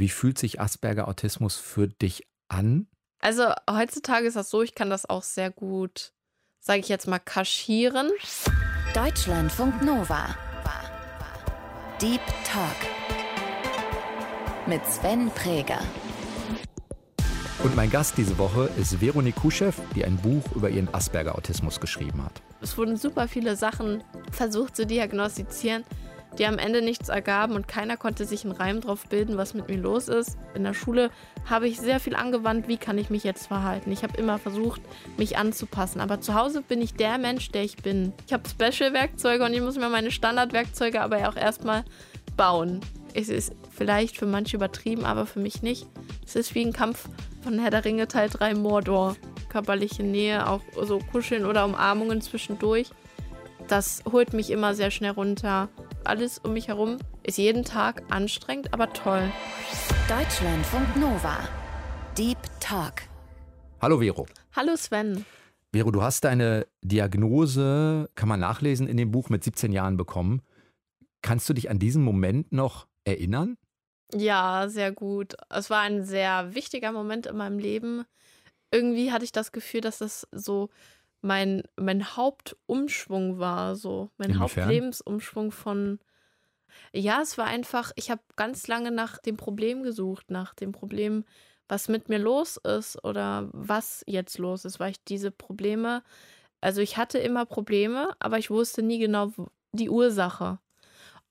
Wie fühlt sich Asperger Autismus für dich an? Also heutzutage ist das so, ich kann das auch sehr gut, sage ich jetzt mal, kaschieren. Deutschlandfunk Nova. Deep Talk mit Sven Präger. Und mein Gast diese Woche ist Veronique Kuschew, die ein Buch über ihren Asperger-Autismus geschrieben hat. Es wurden super viele Sachen versucht zu diagnostizieren, die am Ende nichts ergaben und keiner konnte sich einen Reim drauf bilden, was mit mir los ist. In der Schule habe ich sehr viel angewandt, wie kann ich mich jetzt verhalten. Ich habe immer versucht, mich anzupassen. Aber zu Hause bin ich der Mensch, der ich bin. Ich habe Special-Werkzeuge und ich muss mir meine Standardwerkzeuge aber auch erstmal bauen. Es ist vielleicht für manche übertrieben, aber für mich nicht. Es ist wie ein Kampf von Herr der Ringe Teil 3 Mordor. Körperliche Nähe, auch so Kuscheln oder Umarmungen zwischendurch. Das holt mich immer sehr schnell runter. Alles um mich herum ist jeden Tag anstrengend, aber toll. Deutschlandfunk Nova. Deep Talk. Hallo Vero. Hallo Sven. Vero, du hast deine Diagnose, kann man nachlesen, in dem Buch mit 17 Jahren bekommen. Kannst du dich an diesen Moment noch erinnern? Ja, sehr gut. Es war ein sehr wichtiger Moment in meinem Leben. Irgendwie hatte ich das Gefühl, dass das so mein, mein Hauptumschwung war, so mein Inwiefern? Hauptlebensumschwung von. Ja, es war einfach, ich habe ganz lange nach dem Problem gesucht, nach dem Problem, was mit mir los ist oder was jetzt los ist, weil ich diese Probleme, also ich hatte immer Probleme, aber ich wusste nie genau die Ursache.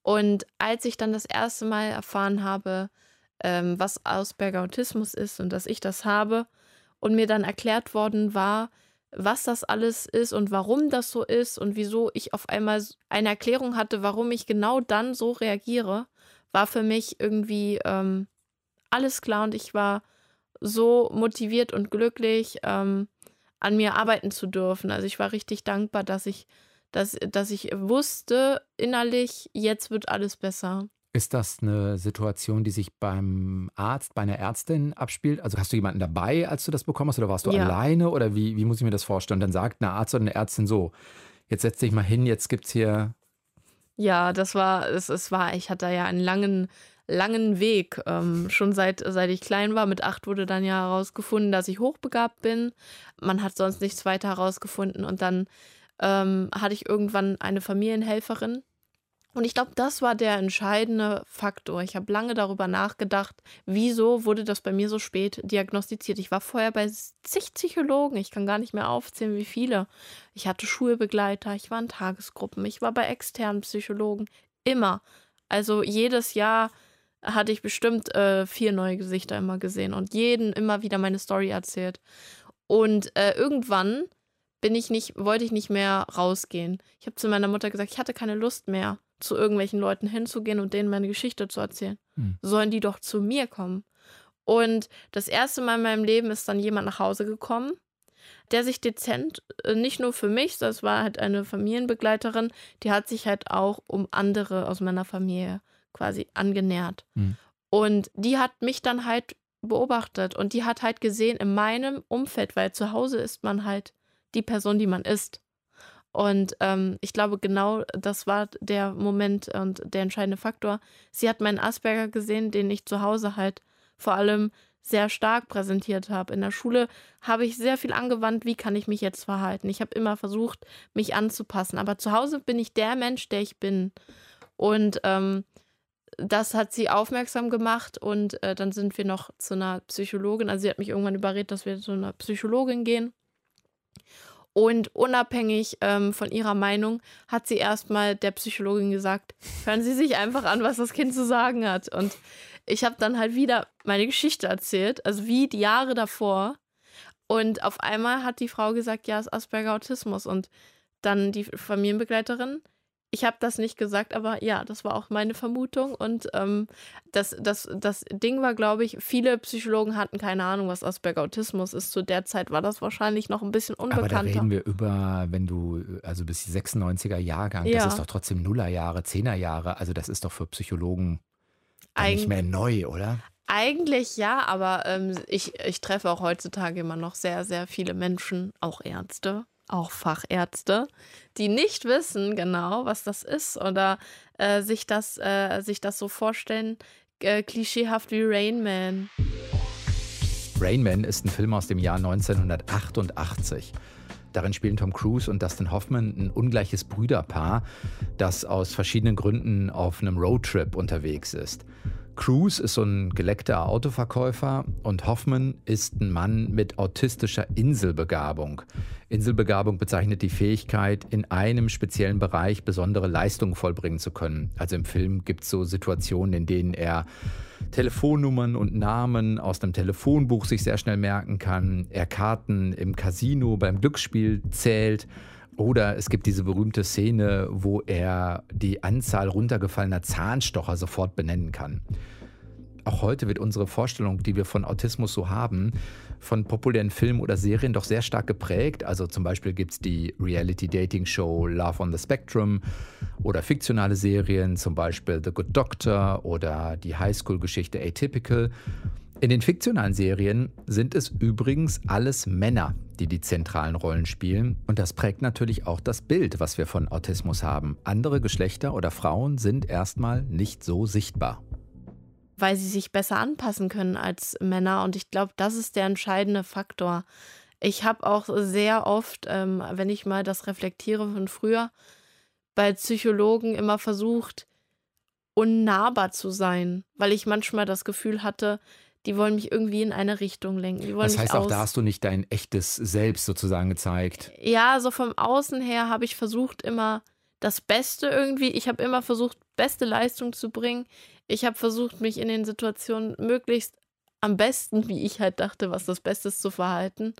Und als ich dann das erste Mal erfahren habe, ähm, was Asperger Autismus ist und dass ich das habe und mir dann erklärt worden war, was das alles ist und warum das so ist und wieso ich auf einmal eine Erklärung hatte, warum ich genau dann so reagiere, war für mich irgendwie ähm, alles klar und ich war so motiviert und glücklich, ähm, an mir arbeiten zu dürfen. Also ich war richtig dankbar, dass ich, dass, dass ich wusste innerlich, jetzt wird alles besser. Ist das eine Situation, die sich beim Arzt, bei einer Ärztin abspielt? Also hast du jemanden dabei, als du das bekommen hast, oder warst du Ja. alleine? Oder wie, wie muss ich mir das vorstellen? Und dann sagt eine Arzt oder eine Ärztin so: Jetzt setz dich mal hin, jetzt gibt's hier. Ja, das war, es, es war, ich hatte ja einen langen, langen Weg. Ähm, schon seit, seit ich klein war, mit acht wurde dann ja herausgefunden, dass ich hochbegabt bin. Man hat sonst nichts weiter herausgefunden. Und dann ähm, hatte ich irgendwann eine Familienhelferin. Und ich glaube, das war der entscheidende Faktor. Ich habe lange darüber nachgedacht, wieso wurde das bei mir so spät diagnostiziert. Ich war vorher bei zig Psychologen. Ich kann gar nicht mehr aufzählen, wie viele. Ich hatte Schulbegleiter, ich war in Tagesgruppen, ich war bei externen Psychologen. Immer. Also jedes Jahr hatte ich bestimmt äh, vier neue Gesichter immer gesehen und jeden immer wieder meine Story erzählt. Und äh, irgendwann bin ich nicht, wollte ich nicht mehr rausgehen. Ich habe zu meiner Mutter gesagt, ich hatte keine Lust mehr, zu irgendwelchen Leuten hinzugehen und denen meine Geschichte zu erzählen. Hm. Sollen die doch zu mir kommen. Und das erste Mal in meinem Leben ist dann jemand nach Hause gekommen, der sich dezent, äh, nicht nur für mich, das war halt eine Familienbegleiterin, die hat sich halt auch um andere aus meiner Familie quasi angenähert. Hm. Und die hat mich dann halt beobachtet und die hat halt gesehen in meinem Umfeld, weil zu Hause ist man halt die Person, die man ist. Und ähm, ich glaube, genau das war der Moment und der entscheidende Faktor. Sie hat meinen Asperger gesehen, den ich zu Hause halt vor allem sehr stark präsentiert habe. In der Schule habe ich sehr viel angewandt, wie kann ich mich jetzt verhalten. Ich habe immer versucht, mich anzupassen. Aber zu Hause bin ich der Mensch, der ich bin. Und ähm, das hat sie aufmerksam gemacht und äh, dann sind wir noch zu einer Psychologin. Also sie hat mich irgendwann überredet, dass wir zu einer Psychologin gehen. Und unabhängig ähm, von ihrer Meinung hat sie erstmal der Psychologin gesagt, hören Sie sich einfach an, was das Kind zu sagen hat. Und ich habe dann halt wieder meine Geschichte erzählt, also wie die Jahre davor. Und auf einmal hat die Frau gesagt, ja, es ist Asperger Autismus. Und dann die Familienbegleiterin, ich habe das nicht gesagt, aber ja, das war auch meine Vermutung. Und ähm, das, das, das Ding war, glaube ich, viele Psychologen hatten keine Ahnung, was Asperger Autismus ist. Zu der Zeit war das wahrscheinlich noch ein bisschen Aber da unbekannter. reden wir über, wenn du, also bis 96er Jahrgang, Ja. das ist doch trotzdem Nullerjahre, Zehnerjahre. Also das ist doch für Psychologen dann nicht mehr neu, oder? Eigentlich ja, aber ähm, ich, ich treffe auch heutzutage immer noch sehr, sehr viele Menschen, auch Ärzte, auch Fachärzte, die nicht wissen genau, was das ist oder äh, sich, das, äh, sich das so vorstellen äh, klischeehaft wie Rain Man. Rain Man ist ein Film aus dem Jahr 1988. Darin spielen Tom Cruise und Dustin Hoffman ein ungleiches Brüderpaar, das aus verschiedenen Gründen auf einem Roadtrip unterwegs ist. Cruise ist so ein geleckter Autoverkäufer und Hoffman ist ein Mann mit autistischer Inselbegabung. Inselbegabung bezeichnet die Fähigkeit, in einem speziellen Bereich besondere Leistungen vollbringen zu können. Also im Film gibt es so Situationen, in denen er Telefonnummern und Namen aus dem Telefonbuch sich sehr schnell merken kann, er Karten im Casino beim Glücksspiel zählt oder es gibt diese berühmte Szene, wo er die Anzahl runtergefallener Zahnstocher sofort benennen kann. Auch heute wird unsere Vorstellung, die wir von Autismus so haben, von populären Filmen oder Serien doch sehr stark geprägt. Also zum Beispiel gibt es die Reality-Dating-Show Love on the Spectrum oder fiktionale Serien, zum Beispiel The Good Doctor oder die Highschool-Geschichte Atypical. In den fiktionalen Serien sind es übrigens alles Männer, die die zentralen Rollen spielen. Und das prägt natürlich auch das Bild, was wir von Autismus haben. Andere Geschlechter oder Frauen sind erstmal nicht so sichtbar. Weil sie sich besser anpassen können als Männer. Und ich glaube, das ist der entscheidende Faktor. Ich habe auch sehr oft, ähm, wenn ich mal das reflektiere von früher, bei Psychologen immer versucht, unnahbar zu sein, weil ich manchmal das Gefühl hatte, die wollen mich irgendwie in eine Richtung lenken. Das heißt, auch da hast du nicht dein echtes Selbst sozusagen gezeigt. Ja, so vom Außen her habe ich versucht, immer das Beste irgendwie. Ich habe immer versucht, beste Leistung zu bringen. Ich habe versucht, mich in den Situationen möglichst am besten, wie ich halt dachte, was das Beste ist, zu verhalten.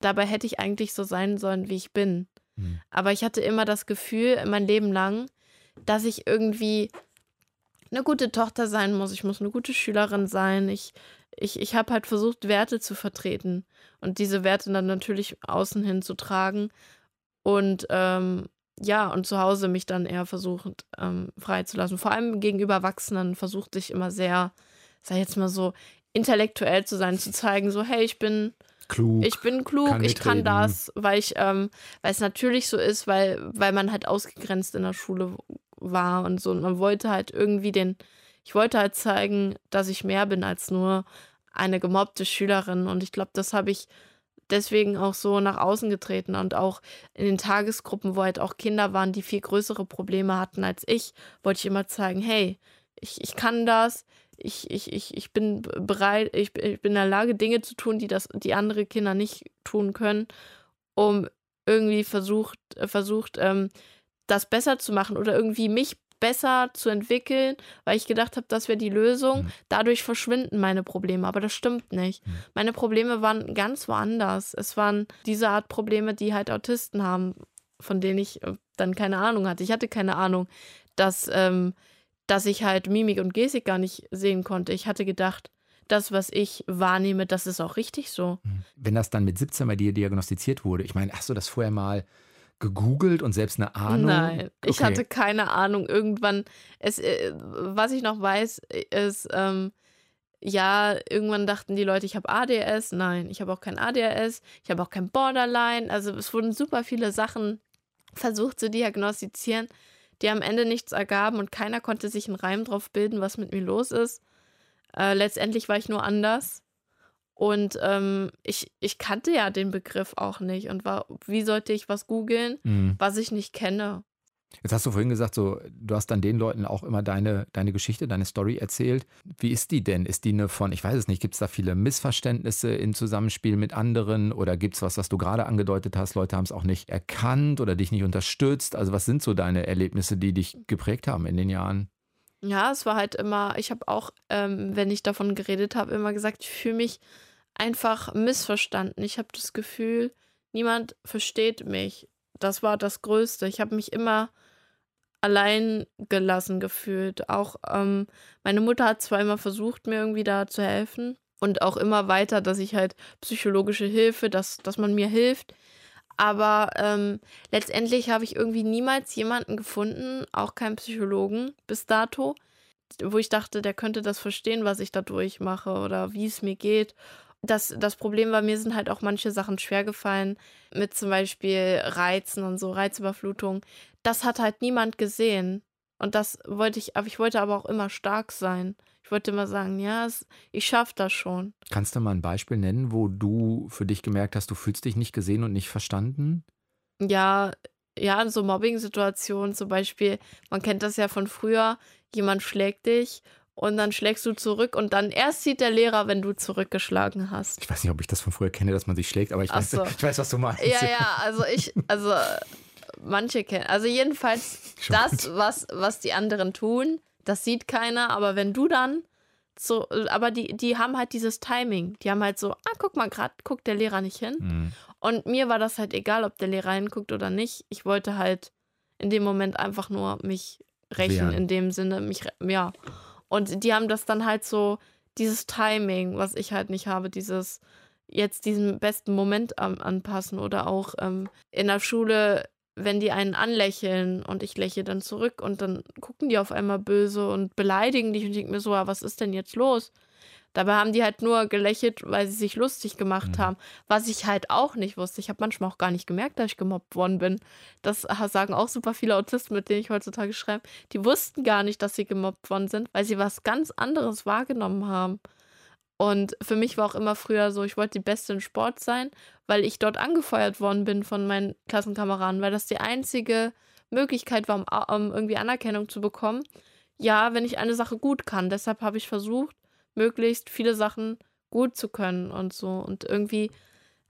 Dabei hätte ich eigentlich so sein sollen, wie ich bin. Hm. Aber ich hatte immer das Gefühl, mein Leben lang, dass ich irgendwie eine gute Tochter sein muss. Ich muss eine gute Schülerin sein. Ich ich, ich habe halt versucht, Werte zu vertreten und diese Werte dann natürlich außen hin zu tragen und ähm, ja, und zu Hause mich dann eher versucht ähm, freizulassen. Vor allem gegenüber Erwachsenen versuchte ich immer sehr, sag jetzt mal so, intellektuell zu sein, zu zeigen, so, hey, ich bin klug, ich bin klug, kann ich kann das, weil ich, ähm, weil es natürlich so ist, weil, weil man halt ausgegrenzt in der Schule war und so. Und man wollte halt irgendwie den, ich wollte halt zeigen, dass ich mehr bin als nur eine gemobbte Schülerin. Und ich glaube, das habe ich deswegen auch so nach außen getreten und auch in den Tagesgruppen, wo halt auch Kinder waren, die viel größere Probleme hatten als ich, wollte ich immer zeigen, hey, ich, ich kann das, ich, ich, ich, ich bin bereit, ich, ich bin in der Lage, Dinge zu tun, die das, die andere Kinder nicht tun können, um irgendwie versucht, versucht, ähm, das besser zu machen oder irgendwie mich besser zu entwickeln, weil ich gedacht habe, das wäre die Lösung. Mhm. Dadurch verschwinden meine Probleme, aber das stimmt nicht. Mhm. Meine Probleme waren ganz woanders. Es waren diese Art Probleme, die halt Autisten haben, von denen ich äh, dann keine Ahnung hatte. Ich hatte keine Ahnung, dass, ähm, dass ich halt Mimik und Gestik gar nicht sehen konnte. Ich hatte gedacht, das, was ich wahrnehme, das ist auch richtig so. Mhm. Wenn das dann mit 17 bei dir diagnostiziert wurde, ich meine, hast du das vorher mal gegoogelt und selbst eine Ahnung? Nein, okay. ich hatte keine Ahnung. Irgendwann, es, äh, was ich noch weiß, ist, ähm, ja, irgendwann dachten die Leute, ich habe ADS. Nein, ich habe auch kein ADHS. Ich habe auch kein Borderline. Also es wurden super viele Sachen versucht zu diagnostizieren, die am Ende nichts ergaben und keiner konnte sich einen Reim drauf bilden, was mit mir los ist. Äh, letztendlich war ich nur anders. Und ähm, ich, ich kannte ja den Begriff auch nicht. Und war, wie sollte ich was googeln, mhm. was ich nicht kenne? Jetzt hast du vorhin gesagt, so, du hast dann den Leuten auch immer deine, deine Geschichte, deine Story erzählt. Wie ist die denn? Ist die eine von, ich weiß es nicht, gibt es da viele Missverständnisse im Zusammenspiel mit anderen oder gibt es was, was du gerade angedeutet hast, Leute haben es auch nicht erkannt oder dich nicht unterstützt? Also was sind so deine Erlebnisse, die dich geprägt haben in den Jahren? Ja, es war halt immer, ich habe auch, ähm, wenn ich davon geredet habe, immer gesagt, ich fühle mich einfach missverstanden. Ich habe das Gefühl, niemand versteht mich. Das war das Größte. Ich habe mich immer allein gelassen gefühlt. Auch ähm, meine Mutter hat zwar immer versucht, mir irgendwie da zu helfen und auch immer weiter, dass ich halt psychologische Hilfe, dass, dass man mir hilft. Aber ähm, letztendlich habe ich irgendwie niemals jemanden gefunden, auch keinen Psychologen bis dato, wo ich dachte, der könnte das verstehen, was ich da durchmache oder wie es mir geht das, das Problem war, mir sind halt auch manche Sachen schwer gefallen, mit zum Beispiel Reizen und so, Reizüberflutung. Das hat halt niemand gesehen. Und das wollte ich, aber ich wollte aber auch immer stark sein. Ich Ich wollte immer sagen, ja, es, ich schaffe das schon. Kannst du mal ein Beispiel nennen, wo du für dich gemerkt hast, du fühlst dich nicht gesehen und nicht verstanden? Ja, ja, in so Mobbing-Situationen zum Beispiel, man kennt das ja von früher, jemand schlägt dich und dann schlägst du zurück und dann erst sieht der Lehrer, wenn du zurückgeschlagen hast. Ich weiß nicht, ob ich das von früher kenne, dass man sich schlägt, aber ich, weiß, so. ich weiß, was du meinst. Ja, ja, also ich, also manche kennen, also jedenfalls das, was, was die anderen tun, das sieht keiner, aber wenn du dann so, aber die, die haben halt dieses Timing. Die haben halt so, ah, guck mal, gerade guckt der Lehrer nicht hin. Mhm. Und mir war das halt egal, ob der Lehrer hinguckt oder nicht. Ich wollte halt in dem Moment einfach nur mich rächen, Wehren. in dem Sinne, mich, ja. Und die haben das dann halt so, dieses Timing, was ich halt nicht habe, dieses jetzt diesen besten Moment an, anpassen oder auch ähm, in der Schule, wenn die einen anlächeln und ich lächle dann zurück und dann gucken die auf einmal böse und beleidigen dich und ich denke mir so, ah, was ist denn jetzt los? Dabei haben die halt nur gelächelt, weil sie sich lustig gemacht Mhm. haben. Was ich halt auch nicht wusste. Ich habe manchmal auch gar nicht gemerkt, dass ich gemobbt worden bin. Das sagen auch super viele Autisten, mit denen ich heutzutage schreibe. Die wussten gar nicht, dass sie gemobbt worden sind, weil sie was ganz anderes wahrgenommen haben. Und für mich war auch immer früher so, ich wollte die Beste in Sport sein, weil ich dort angefeuert worden bin von meinen Klassenkameraden, weil das die einzige Möglichkeit war, um, um irgendwie Anerkennung zu bekommen. Ja, wenn ich eine Sache gut kann. Deshalb habe ich versucht, möglichst viele Sachen gut zu können und so. Und irgendwie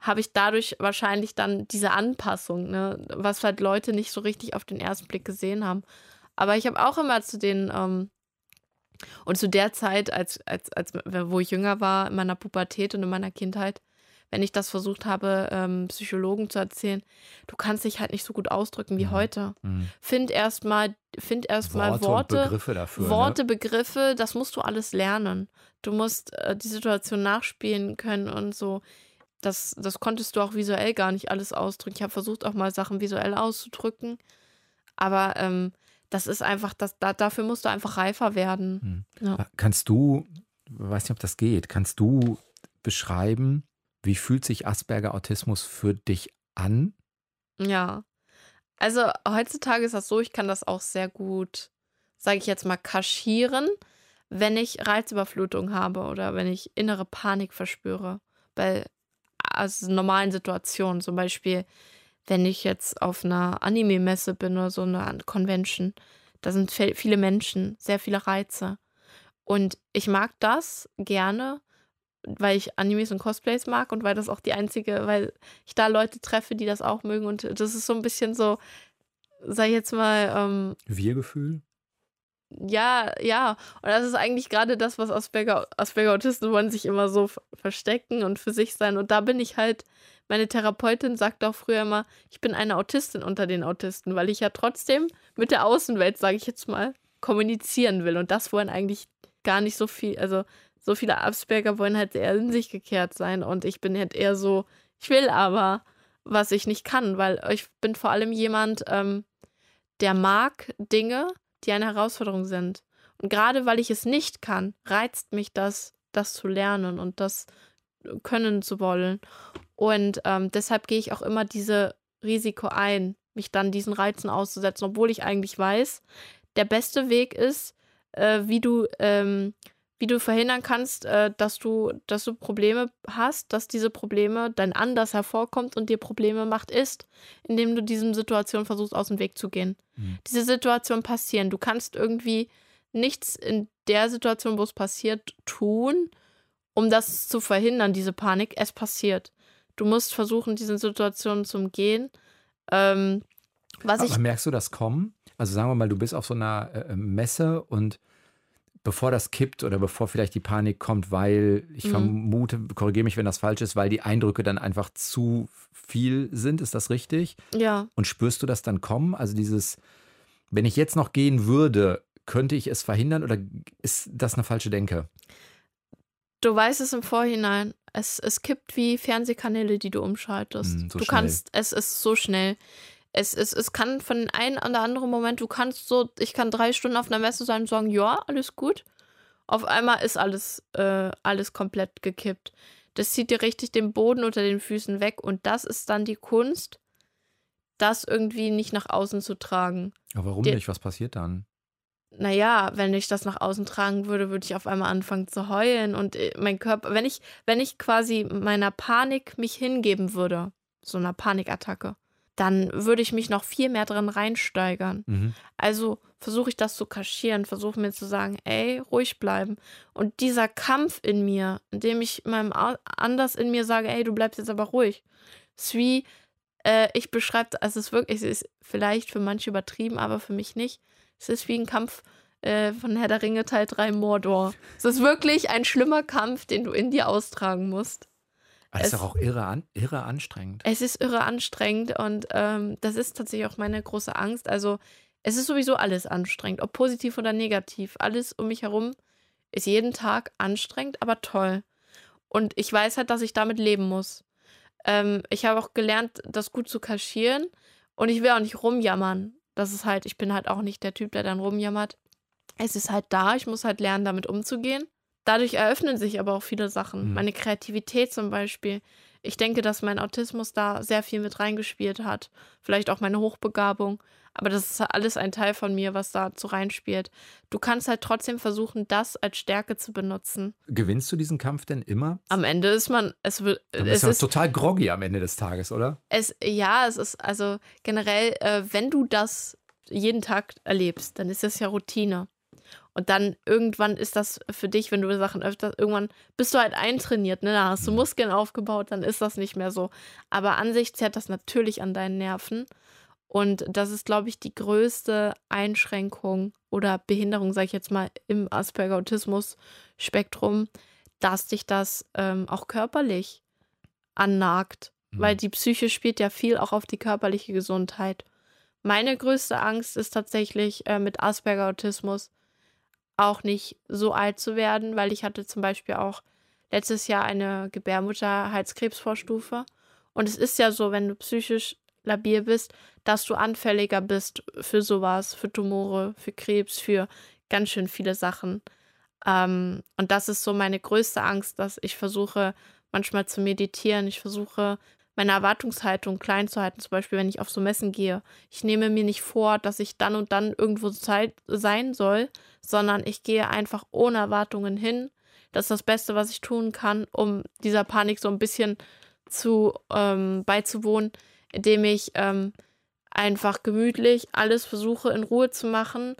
habe ich dadurch wahrscheinlich dann diese Anpassung, ne, was halt Leute nicht so richtig auf den ersten Blick gesehen haben. Aber ich habe auch immer zu den, ähm, und zu der Zeit, als, als, als, wo ich jünger war, in meiner Pubertät und in meiner Kindheit, wenn ich das versucht habe, ähm, Psychologen zu erzählen, du kannst dich halt nicht so gut ausdrücken wie Mhm. heute. Mhm. Find erstmal, find erstmal Worte, Worte, Begriffe dafür. Worte, Ne? Begriffe, das musst du alles lernen. Du musst äh, die Situation nachspielen können und so. Das, das konntest du auch visuell gar nicht alles ausdrücken. Ich habe versucht, auch mal Sachen visuell auszudrücken. Aber ähm, das ist einfach, das, da, dafür musst du einfach reifer werden. Ja. Kannst du, weiß nicht, ob das geht, kannst du beschreiben, wie fühlt sich Asperger-Autismus für dich an? Ja. Also heutzutage ist das so, ich kann das auch sehr gut, sage ich jetzt mal, kaschieren, wenn ich Reizüberflutung habe oder wenn ich innere Panik verspüre. Bei also normalen Situationen, zum Beispiel, wenn ich jetzt auf einer Anime-Messe bin oder so einer Convention, da sind viele Menschen, sehr viele Reize. Und ich mag das gerne, weil ich Animes und Cosplays mag und weil das auch die einzige, weil ich da Leute treffe, die das auch mögen. Und das ist so ein bisschen so, sag ich jetzt mal, ähm, Wir-Gefühl? ja, ja. Und das ist eigentlich gerade das, was Asperger, Asperger-Autisten wollen sich immer so verstecken und für sich sein. Und da bin ich halt, meine Therapeutin sagt auch früher immer, ich bin eine Autistin unter den Autisten, weil ich ja trotzdem mit der Außenwelt, sage ich jetzt mal, kommunizieren will. Und das wollen eigentlich gar nicht so viel, also so viele Asperger wollen halt eher in sich gekehrt sein. Und ich bin halt eher so, ich will aber, was ich nicht kann, weil ich bin vor allem jemand, ähm, der mag Dinge, die eine Herausforderung sind. Und gerade weil ich es nicht kann, reizt mich das, das zu lernen und das können zu wollen. Und ähm, deshalb gehe ich auch immer diese Risiko ein, mich dann diesen Reizen auszusetzen, obwohl ich eigentlich weiß, der beste Weg ist, äh, wie du ähm, wie du verhindern kannst, äh, dass du, dass du Probleme hast, dass diese Probleme dein Anders hervorkommt und dir Probleme macht, ist, indem du diesen Situationen versuchst, aus dem Weg zu gehen. Mhm. Diese Situationen passieren. Du kannst irgendwie nichts in der Situation, wo es passiert, tun, um das zu verhindern, diese Panik. Es passiert. Du musst versuchen, diese Situationen zu umgehen. Ähm, was ich Aber merkst du das kommen? Also sagen wir mal, du bist auf so einer äh, Messe und bevor das kippt oder bevor vielleicht die Panik kommt, weil ich Mhm. vermute, korrigiere mich, wenn das falsch ist, weil die Eindrücke dann einfach zu viel sind, ist das richtig? ja, Und spürst du das dann kommen? Also dieses, wenn ich jetzt noch gehen würde, könnte ich es verhindern oder ist das eine falsche Denke? du weißt es im Vorhinein. Es, es kippt wie Fernsehkanäle, die du umschaltest. Mm, so du schnell. kannst, es ist so schnell. Es, es, es kann von dem einen an der anderen Moment, du kannst so, ich kann drei Stunden auf einer Messe sein und sagen, ja, alles gut. Auf einmal ist alles, äh, alles komplett gekippt. Das zieht dir richtig den Boden unter den Füßen weg und das ist dann die Kunst, das irgendwie nicht nach außen zu tragen. Aber warum Der- nicht? Was passiert dann? naja, wenn ich das nach außen tragen würde, würde ich auf einmal anfangen zu heulen und äh, mein Körper, wenn ich, wenn ich quasi meiner Panik mich hingeben würde, so einer Panikattacke, dann würde ich mich noch viel mehr drin reinsteigern. Mhm. Also versuche ich das zu kaschieren, versuche mir zu sagen, ey, ruhig bleiben. Und dieser Kampf in mir, in dem ich meinem anders in mir sage, ey, du bleibst jetzt aber ruhig, ist wie, äh, ich beschreibe, also es ist wirklich, es ist vielleicht für manche übertrieben, aber für mich nicht. Es ist wie ein Kampf äh, von Herr der Ringe Teil 3 Mordor. Es ist wirklich ein schlimmer Kampf, den du in dir austragen musst. Das ist Es- doch auch irre, an, irre anstrengend. Es ist irre anstrengend und ähm, das ist tatsächlich auch meine große Angst. Also es ist sowieso alles anstrengend, ob positiv oder negativ. Alles um mich herum ist jeden Tag anstrengend, aber toll. Und ich weiß halt, dass ich damit leben muss. Ähm, ich habe auch gelernt, das gut zu kaschieren und ich will auch nicht rumjammern. Das ist halt, ich bin halt auch nicht der Typ, der dann rumjammert. Es ist halt da, ich muss halt lernen, damit umzugehen. Dadurch eröffnen sich aber auch viele Sachen. Mhm. Meine Kreativität zum Beispiel. Ich denke, dass mein Autismus da sehr viel mit reingespielt hat. Vielleicht auch meine Hochbegabung. Aber das ist alles ein Teil von mir, was da zu reinspielt. Du kannst halt trotzdem versuchen, das als Stärke zu benutzen. Gewinnst du diesen Kampf denn immer? Am Ende ist man, es wird, Dann es ist, total groggy am Ende des Tages, oder? es, ja, es ist also generell, äh, wenn du das jeden Tag erlebst, dann ist das ja Routine. Und dann irgendwann ist das für dich, wenn du Sachen öfter, irgendwann bist du halt eintrainiert, ne? Da hast du Mhm. Muskeln aufgebaut, dann ist das nicht mehr so. Aber an sich zerrt das natürlich an deinen Nerven. Und das ist, glaube ich, die größte Einschränkung oder Behinderung, sage ich jetzt mal, im Asperger-Autismus-Spektrum, dass dich das ähm, auch körperlich annagt. Mhm. Weil die Psyche spielt ja viel auch auf die körperliche Gesundheit. Meine größte Angst ist tatsächlich äh, mit Asperger-Autismus auch nicht so alt zu werden, weil ich hatte zum Beispiel auch letztes Jahr eine Gebärmutterhalskrebsvorstufe. Und es ist ja so, wenn du psychisch labil bist, dass du anfälliger bist für sowas, für Tumore, für Krebs, für ganz schön viele Sachen. Ähm, und das ist so meine größte Angst, dass ich versuche, manchmal zu meditieren. Ich versuche, meine Erwartungshaltung klein zu halten, zum Beispiel, wenn ich auf so Messen gehe. Ich nehme mir nicht vor, dass ich dann und dann irgendwo Zeit sein soll, sondern ich gehe einfach ohne Erwartungen hin. Das ist das Beste, was ich tun kann, um dieser Panik so ein bisschen zu ähm, beizuwohnen, indem ich ähm, einfach gemütlich alles versuche in Ruhe zu machen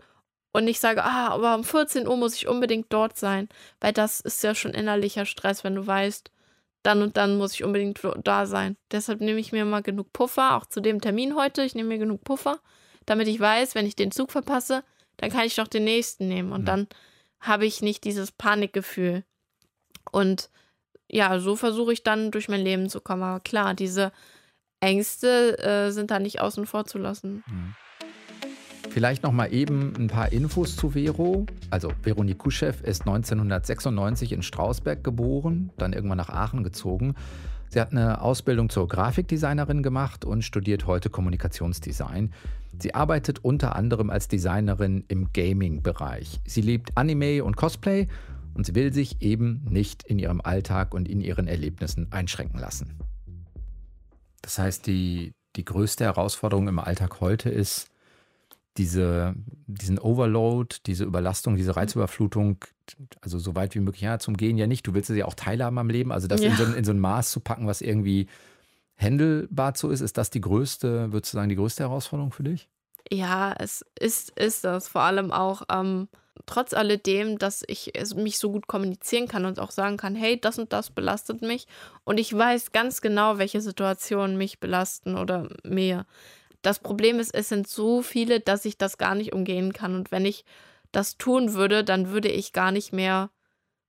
und nicht sage, ah, aber um 14 Uhr muss ich unbedingt dort sein, weil das ist ja schon innerlicher Stress, wenn du weißt, dann und dann muss ich unbedingt da sein. Deshalb nehme ich mir mal genug Puffer, auch zu dem Termin heute. Ich nehme mir genug Puffer, damit ich weiß, wenn ich den Zug verpasse, dann kann ich doch den nächsten nehmen und Mhm. dann habe ich nicht dieses Panikgefühl. Und ja, so versuche ich dann durch mein Leben zu kommen. Aber klar, diese Ängste äh, sind da nicht außen vor zu lassen. Vielleicht noch mal eben ein paar Infos zu Vero. Also Veronique Kuschew ist 1996 in Strausberg geboren, dann irgendwann nach Aachen gezogen. Sie hat eine Ausbildung zur Grafikdesignerin gemacht und studiert heute Kommunikationsdesign. Sie arbeitet unter anderem als Designerin im Gaming-Bereich. Sie liebt Anime und Cosplay und sie will sich eben nicht in ihrem Alltag und in ihren Erlebnissen einschränken lassen. Das heißt, die, die größte Herausforderung im Alltag heute ist, diese, diesen Overload, diese Überlastung, diese Reizüberflutung, also so weit wie möglich, ja, zum Gehen ja nicht. Du willst ja auch teilhaben am Leben, also das in, Ja. so, ein- in so ein Maß zu packen, was irgendwie handelbar so ist, ist das die größte, würdest du sagen, die größte Herausforderung für dich? Ja, es ist, ist das. Vor allem auch ähm, trotz alledem, dass ich mich so gut kommunizieren kann und auch sagen kann, hey, das und das belastet mich. Und ich weiß ganz genau, welche Situationen mich belasten oder mehr. Das Problem ist, es sind so viele, dass ich das gar nicht umgehen kann. Und wenn ich das tun würde, dann würde ich gar nicht mehr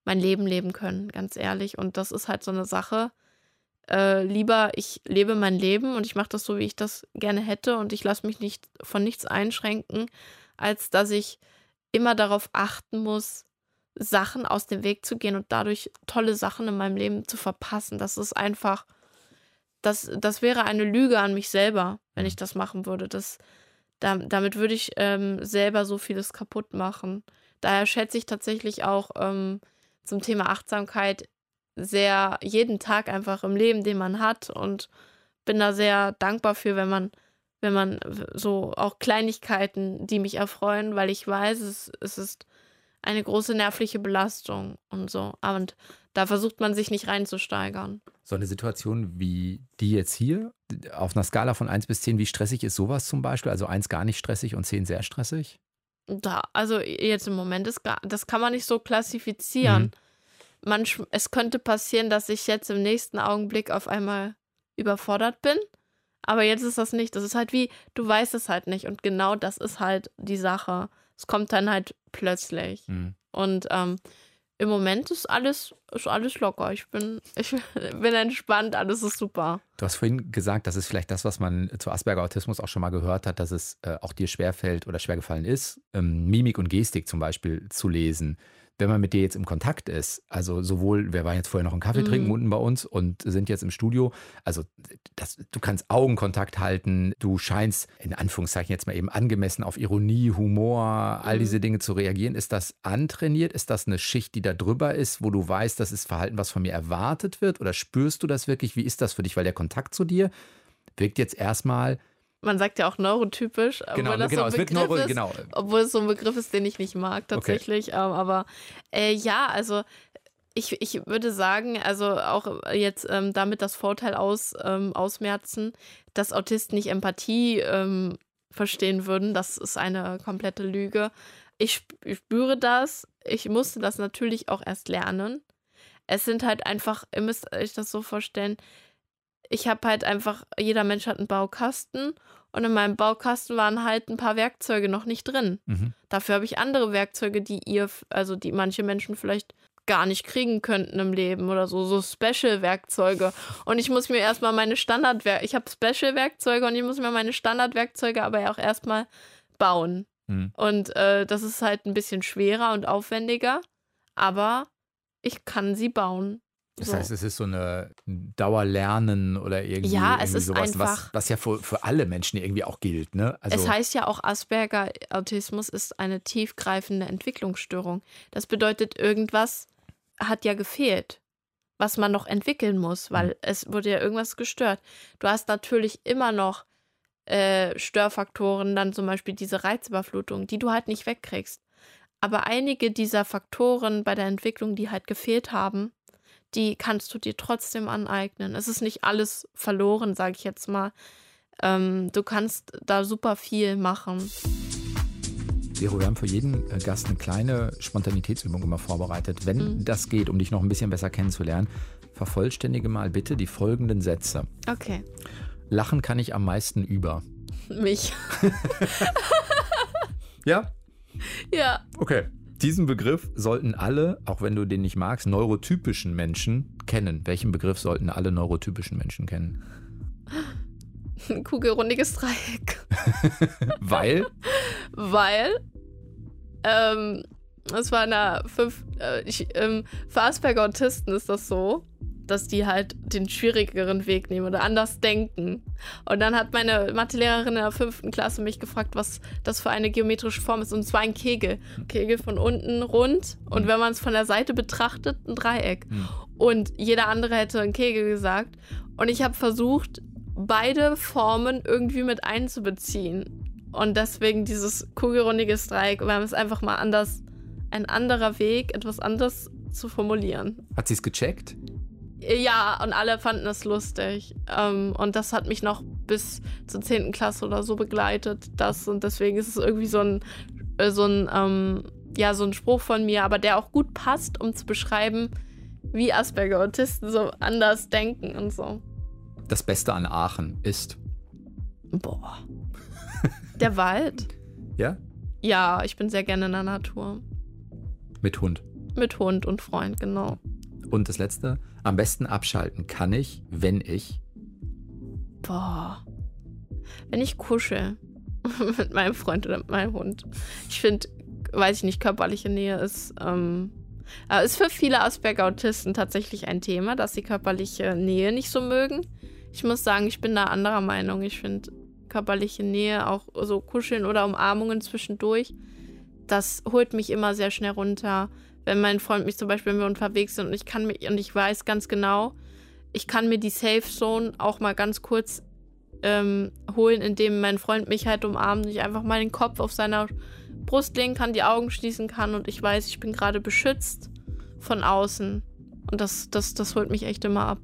mein Leben leben können, ganz ehrlich. Und das ist halt so eine Sache. Äh, lieber, ich lebe mein Leben und ich mache das so, wie ich das gerne hätte und ich lasse mich nicht von nichts einschränken, als dass ich immer darauf achten muss, Sachen aus dem Weg zu gehen und dadurch tolle Sachen in meinem Leben zu verpassen. Das ist einfach, das, das wäre eine Lüge an mich selber, wenn ich das machen würde. Das, da, damit würde ich ähm, selber so vieles kaputt machen. Daher schätze ich tatsächlich auch ähm, zum Thema Achtsamkeit sehr jeden Tag einfach im Leben, den man hat und bin da sehr dankbar für, wenn man wenn man so auch Kleinigkeiten, die mich erfreuen, weil ich weiß, es, es ist eine große nervliche Belastung und so. Und da versucht man sich nicht reinzusteigern. So eine Situation wie die jetzt hier, auf einer Skala von 1 bis 10, wie stressig ist sowas zum Beispiel? Also 1 gar nicht stressig und 10 sehr stressig? Da, also jetzt im Moment ist gar, das kann man nicht so klassifizieren. Mhm. Manch, es könnte passieren, dass ich jetzt im nächsten Augenblick auf einmal überfordert bin. Aber jetzt ist das nicht. Das ist halt wie, du weißt es halt nicht. Und genau das ist halt die Sache. Es kommt dann halt plötzlich. Mhm. Und ähm, im Moment ist alles, ist alles locker. Ich bin, ich bin entspannt, alles ist super. Du hast vorhin gesagt, das ist vielleicht das, was man zu Asperger-Autismus auch schon mal gehört hat, dass es äh, auch dir schwerfällt oder schwergefallen ist, ähm, Mimik und Gestik zum Beispiel zu lesen wenn man mit dir jetzt im Kontakt ist, also sowohl, wir waren jetzt vorher noch einen Kaffee trinken mhm. unten bei uns und sind jetzt im Studio, also das, du kannst Augenkontakt halten, du scheinst in Anführungszeichen jetzt mal eben angemessen auf Ironie, Humor, all mhm. diese Dinge zu reagieren. Ist das antrainiert? Ist das eine Schicht, die da drüber ist, wo du weißt, das ist Verhalten, was von mir erwartet wird? Oder spürst du das wirklich? Wie ist das für dich? Weil der Kontakt zu dir wirkt jetzt erstmal man sagt ja auch neurotypisch, genau, genau, so ein Begriff Neuro, ist, genau. obwohl es so ein Begriff ist, den ich nicht mag tatsächlich. Okay. Ähm, aber äh, ja, also ich, ich würde sagen, also auch jetzt ähm, damit das Vorteil aus, ähm, ausmerzen, dass Autisten nicht Empathie ähm, verstehen würden, das ist eine komplette Lüge. Ich spüre das, ich musste das natürlich auch erst lernen. Es sind halt einfach, ihr müsst euch das so vorstellen, ich habe halt einfach, jeder Mensch hat einen Baukasten und in meinem Baukasten waren halt ein paar Werkzeuge noch nicht drin. Mhm. Dafür habe ich andere Werkzeuge, die ihr, also die manche Menschen vielleicht gar nicht kriegen könnten im Leben oder so, so Special-Werkzeuge. Und ich muss mir erstmal meine Standardwerkzeuge, ich habe Special-Werkzeuge und ich muss mir meine Standardwerkzeuge aber auch erstmal bauen. Mhm. Und äh, das ist halt ein bisschen schwerer und aufwendiger, aber ich kann sie bauen. Das so. heißt, es ist so eine Dauerlernen oder irgendwie, ja, es irgendwie ist sowas, einfach, was, was ja für, für alle Menschen irgendwie auch gilt. Ne? Also es heißt ja auch, Asperger-Autismus ist eine tiefgreifende Entwicklungsstörung. Das bedeutet, irgendwas hat ja gefehlt, was man noch entwickeln muss, weil mhm. es wurde ja irgendwas gestört. Du hast natürlich immer noch äh, Störfaktoren, dann zum Beispiel diese Reizüberflutung, die du halt nicht wegkriegst. Aber einige dieser Faktoren bei der Entwicklung, die halt gefehlt haben, die kannst du dir trotzdem aneignen. Es ist nicht alles verloren, sage ich jetzt mal. Ähm, du kannst da super viel machen. Vero, wir haben für jeden äh, Gast eine kleine Spontanitätsübung immer vorbereitet. Wenn mhm. das geht, um dich noch ein bisschen besser kennenzulernen, vervollständige mal bitte die folgenden Sätze. Okay. Lachen kann ich am meisten über. Mich. ja? Ja. Okay. Diesen Begriff sollten alle, auch wenn du den nicht magst, neurotypischen Menschen kennen. Welchen Begriff sollten alle neurotypischen Menschen kennen? Ein kugelrundiges Dreieck. Weil? Weil ähm, es war in der fünf, äh, ich, ähm, für Asperger-Autisten ist das so, dass die halt den schwierigeren Weg nehmen oder anders denken. Und dann hat meine Mathelehrerin in der fünften Klasse mich gefragt, was das für eine geometrische Form ist. Und zwar ein Kegel. Kegel von unten rund und wenn man es von der Seite betrachtet, ein Dreieck. Mhm. Und jeder andere hätte ein Kegel gesagt. Und ich habe versucht, beide Formen irgendwie mit einzubeziehen. Und deswegen dieses kugelrundiges Dreieck. Wir haben es einfach mal anders, ein anderer Weg, etwas anders zu formulieren. Hat sie es gecheckt? Ja, und alle fanden es lustig. Ähm, und das hat mich noch bis zur 10. Klasse oder so begleitet. Das und deswegen ist es irgendwie so ein, äh, so ein, ähm, ja, so ein Spruch von mir, aber der auch gut passt, um zu beschreiben, wie Asperger-Autisten so anders denken und so. Das Beste an Aachen ist. Boah. Der Wald. Ja? Ja, ich bin sehr gerne in der Natur. Mit Hund. Mit Hund und Freund, genau. Und das letzte, am besten abschalten kann ich, wenn ich. Boah. Wenn ich kuschel mit meinem Freund oder mit meinem Hund. Ich finde, weiß ich nicht, körperliche Nähe ist, ähm, ist für viele Asperger-Autisten tatsächlich ein Thema, dass sie körperliche Nähe nicht so mögen. Ich muss sagen, ich bin da anderer Meinung. Ich finde körperliche Nähe, auch so Kuscheln oder Umarmungen zwischendurch, das holt mich immer sehr schnell runter wenn mein Freund mich zum Beispiel, wenn wir unterwegs sind und ich kann mich, und ich weiß ganz genau, ich kann mir die Safe Zone auch mal ganz kurz ähm, holen, indem mein Freund mich halt umarmt und ich einfach mal den Kopf auf seiner Brust legen kann, die Augen schließen kann und ich weiß, ich bin gerade beschützt von außen. Und das, das, das holt mich echt immer ab.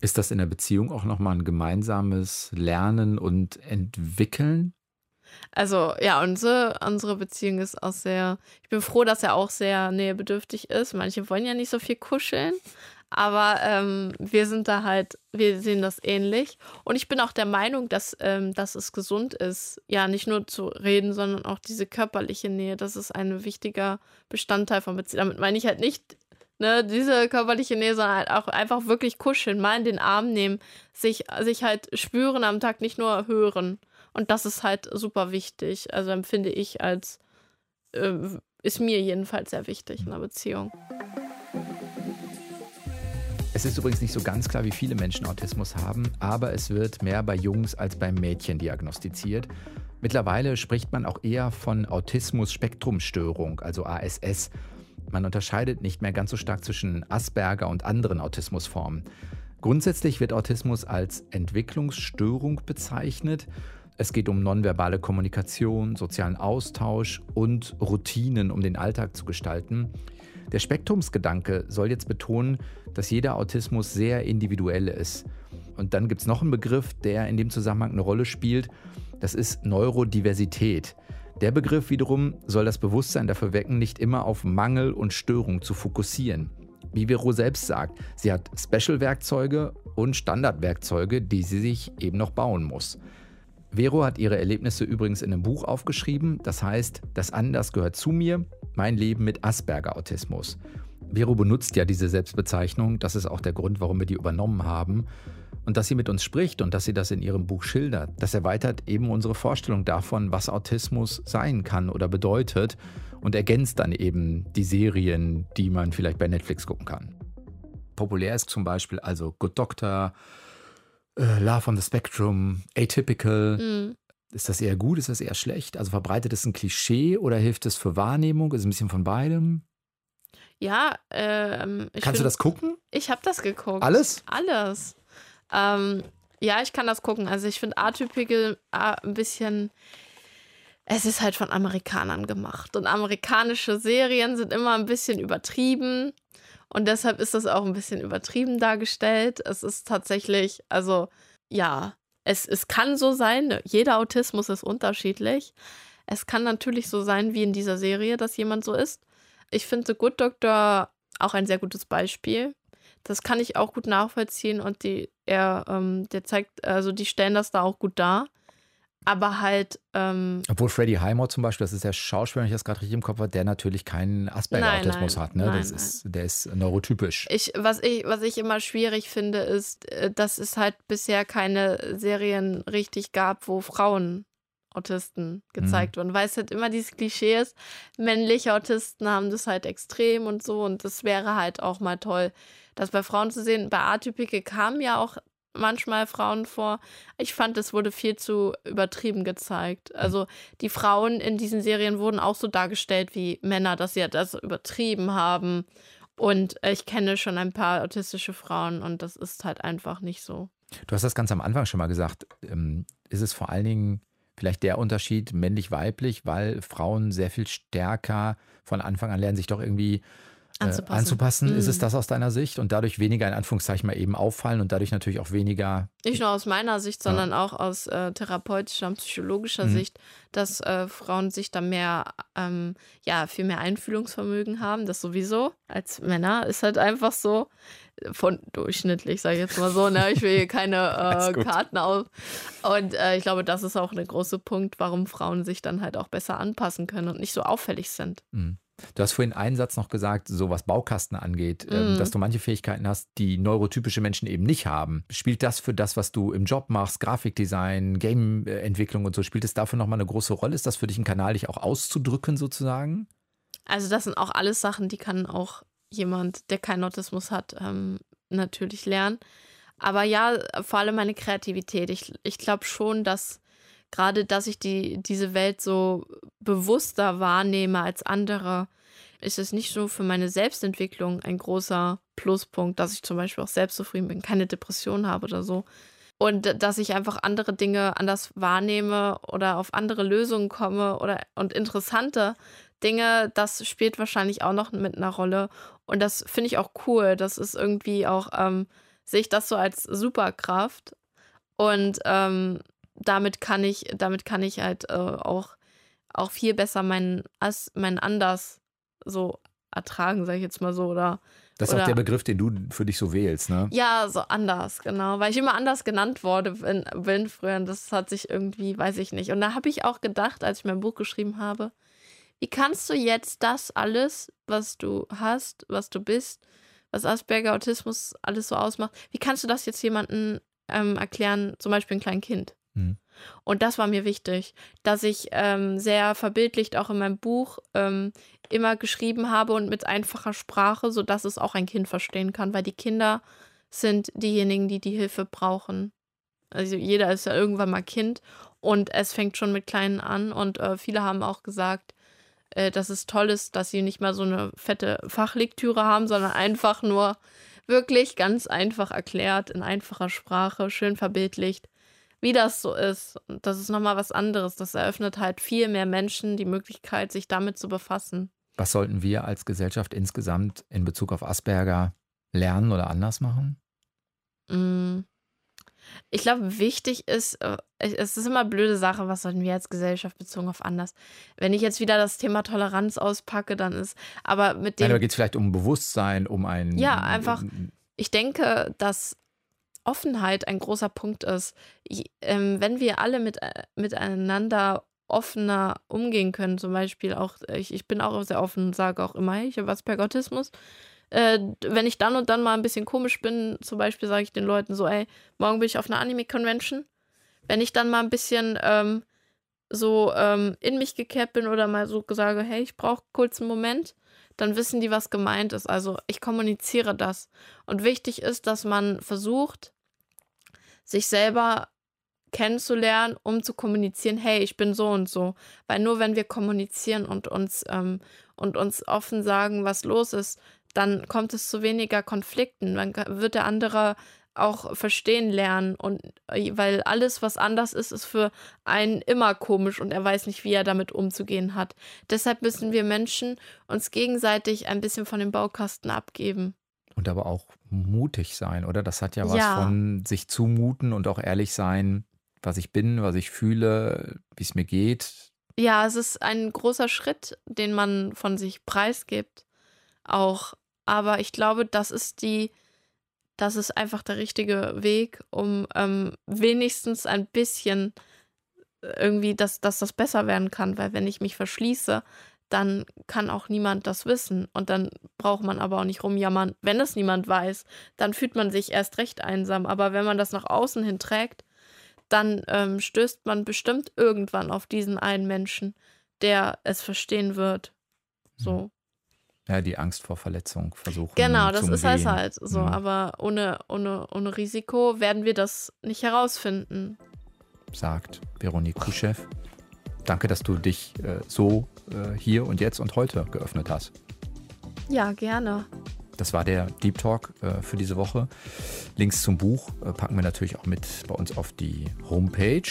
Ist das in der Beziehung auch nochmal ein gemeinsames Lernen und Entwickeln? Also ja, unsere, unsere Beziehung ist auch sehr, ich bin froh, dass er auch sehr nähebedürftig ist. Manche wollen ja nicht so viel kuscheln, aber ähm, wir sind da halt, wir sehen das ähnlich. Und ich bin auch der Meinung, dass, ähm, dass es gesund ist, ja, nicht nur zu reden, sondern auch diese körperliche Nähe. Das ist ein wichtiger Bestandteil von Beziehung. Damit meine ich halt nicht ne, diese körperliche Nähe, sondern halt auch einfach wirklich kuscheln, mal in den Arm nehmen, sich, sich halt spüren am Tag, nicht nur hören. Und das ist halt super wichtig. Also empfinde ich als, äh, ist mir jedenfalls sehr wichtig in einer Beziehung. Es ist übrigens nicht so ganz klar, wie viele Menschen Autismus haben, aber es wird mehr bei Jungs als bei Mädchen diagnostiziert. Mittlerweile spricht man auch eher von Autismus-Spektrumstörung, also ASS. Man unterscheidet nicht mehr ganz so stark zwischen Asperger und anderen Autismusformen. Grundsätzlich wird Autismus als Entwicklungsstörung bezeichnet. Es geht um nonverbale Kommunikation, sozialen Austausch und Routinen, um den Alltag zu gestalten. Der Spektrumsgedanke soll jetzt betonen, dass jeder Autismus sehr individuell ist. Und dann gibt es noch einen Begriff, der in dem Zusammenhang eine Rolle spielt. Das ist Neurodiversität. Der Begriff wiederum soll das Bewusstsein dafür wecken, nicht immer auf Mangel und Störung zu fokussieren. Wie Vero selbst sagt, sie hat Special-Werkzeuge und Standardwerkzeuge, die sie sich eben noch bauen muss. Vero hat ihre Erlebnisse übrigens in einem Buch aufgeschrieben, das heißt Das Anders gehört zu mir, mein Leben mit Asperger-Autismus. Vero benutzt ja diese Selbstbezeichnung, das ist auch der Grund, warum wir die übernommen haben. Und dass sie mit uns spricht und dass sie das in ihrem Buch schildert, das erweitert eben unsere Vorstellung davon, was Autismus sein kann oder bedeutet und ergänzt dann eben die Serien, die man vielleicht bei Netflix gucken kann. Populär ist zum Beispiel also Good Doctor, äh, Love on the Spectrum, Atypical. Mhm. Ist das eher gut, ist das eher schlecht? Also verbreitet es ein Klischee oder hilft es für Wahrnehmung? Ist es ein bisschen von beidem? Ja, ähm, Kannst find, du das gucken? Ich habe das geguckt. Alles? Alles. Ähm, ja, ich kann das gucken. Also ich finde Atypical äh, ein bisschen. Es ist halt von Amerikanern gemacht. Und amerikanische Serien sind immer ein bisschen übertrieben. Und deshalb ist das auch ein bisschen übertrieben dargestellt. Es ist tatsächlich, also ja, es, es kann so sein, ne, jeder Autismus ist unterschiedlich. Es kann natürlich so sein, wie in dieser Serie, dass jemand so ist. Ich finde The Good Doctor auch ein sehr gutes Beispiel. Das kann ich auch gut nachvollziehen und die, er, ähm, der zeigt, also die stellen das da auch gut dar aber halt. Ähm, Obwohl Freddie Highmore zum Beispiel, das ist der Schauspieler, wenn ich das gerade richtig im Kopf habe, der natürlich keinen Asperger-Autismus hat. Ne? Nein, das ist, der ist neurotypisch. Ich, was, ich, was ich immer schwierig finde, ist, äh, dass es halt bisher keine Serien richtig gab, wo Frauen Autisten gezeigt mhm. wurden, weil es halt immer dieses Klischee ist, männliche Autisten haben das halt extrem und so und das wäre halt auch mal toll, das bei Frauen zu sehen. Bei Atypike kam ja auch manchmal Frauen vor. Ich fand, es wurde viel zu übertrieben gezeigt. Also die Frauen in diesen Serien wurden auch so dargestellt wie Männer, dass sie das übertrieben haben. Und ich kenne schon ein paar autistische Frauen und das ist halt einfach nicht so. Du hast das ganz am Anfang schon mal gesagt. Ähm, ist es vor allen Dingen vielleicht der Unterschied männlich-weiblich, weil Frauen sehr viel stärker von Anfang an lernen, sich doch irgendwie äh, anzupassen. anzupassen. Mhm. Ist es mhm. das aus deiner Sicht? Und dadurch weniger in Anführungszeichen mal eben auffallen und dadurch natürlich auch weniger. Nicht nur aus meiner Sicht, sondern ja. auch aus äh, therapeutischer und psychologischer mhm. Sicht, dass äh, Frauen sich da mehr, ähm, ja, viel mehr Einfühlungsvermögen haben. Das sowieso. Als Männer ist halt einfach so. Von durchschnittlich, sage ich jetzt mal so. Ne? Ich will hier keine äh, Karten auf. Und äh, ich glaube, das ist auch ein großer Punkt, warum Frauen sich dann halt auch besser anpassen können und nicht so auffällig sind. Mhm. Du hast vorhin einen Satz noch gesagt, so was Baukasten angeht, ähm, mhm. dass du manche Fähigkeiten hast, die neurotypische Menschen eben nicht haben. Spielt das für das, was du im Job machst, Grafikdesign, Gameentwicklung und so, spielt es dafür nochmal eine große Rolle? Ist das für dich ein Kanal, dich auch auszudrücken sozusagen? Also das sind auch alles Sachen, die kann auch jemand, der keinen Autismus hat, ähm, natürlich lernen. Aber ja, vor allem meine Kreativität. Ich, ich glaube schon, dass gerade, dass ich die, diese Welt so bewusster wahrnehme als andere, ist es nicht so für meine Selbstentwicklung ein großer Pluspunkt, dass ich zum Beispiel auch selbstzufrieden bin, keine Depression habe oder so. und dass ich einfach andere Dinge anders wahrnehme oder auf andere Lösungen komme oder und interessante Dinge, das spielt wahrscheinlich auch noch mit einer Rolle. Und das finde ich auch cool. Das ist irgendwie auch, ähm, sehe ich das so als Superkraft. Und ähm, damit kann ich, damit kann ich halt äh, auch, auch viel besser meinen, meinen Anders so ertragen, sage ich jetzt mal so, oder das ist Oder, auch der Begriff, den du für dich so wählst, ne? Ja, so anders, genau. Weil ich immer anders genannt wurde bin, bin früher. Und das hat sich irgendwie, weiß ich nicht. Und da habe ich auch gedacht, als ich mein Buch geschrieben habe, wie kannst du jetzt das alles, was du hast, was du bist, was Asperger, Autismus alles so ausmacht, wie kannst du das jetzt jemandem ähm, erklären, zum Beispiel ein kleines Kind? Mhm. Und das war mir wichtig, dass ich ähm, sehr verbildlicht auch in meinem Buch ähm, immer geschrieben habe und mit einfacher Sprache, sodass es auch ein Kind verstehen kann, weil die Kinder sind diejenigen, die die Hilfe brauchen. Also jeder ist ja irgendwann mal Kind und es fängt schon mit Kleinen an und äh, viele haben auch gesagt, äh, dass es toll ist, dass sie nicht mal so eine fette Fachlektüre haben, sondern einfach nur wirklich ganz einfach erklärt, in einfacher Sprache, schön verbildlicht wie das so ist. Und das ist nochmal was anderes. Das eröffnet halt viel mehr Menschen die Möglichkeit, sich damit zu befassen. Was sollten wir als Gesellschaft insgesamt in Bezug auf Asperger lernen oder anders machen? Mm. Ich glaube, wichtig ist, äh, es ist immer eine blöde Sache, was sollten wir als Gesellschaft bezogen auf anders. Wenn ich jetzt wieder das Thema Toleranz auspacke, dann ist, aber mit dem. Nein, aber geht es vielleicht um Bewusstsein, um ein. Ja, einfach. Ich denke, dass Offenheit ein großer Punkt ist. Ich, ähm, wenn wir alle mit, äh, miteinander offener umgehen können, zum Beispiel auch, ich, ich bin auch sehr offen und sage auch immer, hey, ich habe Aspergautismus. Äh, wenn ich dann und dann mal ein bisschen komisch bin, zum Beispiel sage ich den Leuten so, ey, morgen bin ich auf einer Anime-Convention. Wenn ich dann mal ein bisschen ähm, so ähm, in mich gekehrt bin oder mal so sage, hey, ich brauche kurz einen Moment, dann wissen die, was gemeint ist. Also ich kommuniziere das. Und wichtig ist, dass man versucht, sich selber kennenzulernen, um zu kommunizieren, hey, ich bin so und so. Weil nur wenn wir kommunizieren und uns, ähm, und uns offen sagen, was los ist, dann kommt es zu weniger Konflikten. Dann wird der andere auch verstehen lernen und äh, weil alles, was anders ist, ist für einen immer komisch und er weiß nicht, wie er damit umzugehen hat. Deshalb müssen wir Menschen uns gegenseitig ein bisschen von dem Baukasten abgeben. Und aber auch mutig sein, oder? Das hat ja was ja. von sich zumuten und auch ehrlich sein, was ich bin, was ich fühle, wie es mir geht. Ja, es ist ein großer Schritt, den man von sich preisgibt. Auch. Aber ich glaube, das ist die, das ist einfach der richtige Weg, um ähm, wenigstens ein bisschen irgendwie, dass, dass das besser werden kann. Weil wenn ich mich verschließe, dann kann auch niemand das wissen. Und dann braucht man aber auch nicht rumjammern. Wenn es niemand weiß, dann fühlt man sich erst recht einsam. Aber wenn man das nach außen hin trägt, dann ähm, stößt man bestimmt irgendwann auf diesen einen Menschen, der es verstehen wird. So. Mhm. Ja, die Angst vor Verletzung versuchen. Genau, das ist halt halt so. Mhm. Aber ohne, ohne, ohne Risiko werden wir das nicht herausfinden. Sagt Veronique Kuschew. Danke, dass du dich äh, so äh, hier und jetzt und heute geöffnet hast. Ja, gerne. Das war der Deep Talk äh, für diese Woche. Links zum Buch äh, packen wir natürlich auch mit bei uns auf die Homepage.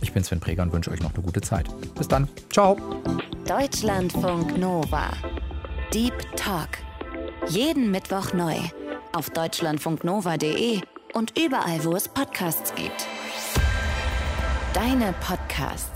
Ich bin Sven Preger und wünsche euch noch eine gute Zeit. Bis dann. Ciao. Deutschlandfunk Nova. Deep Talk. Jeden Mittwoch neu. Auf deutschlandfunknova.de und überall, wo es Podcasts gibt. Deine Podcasts.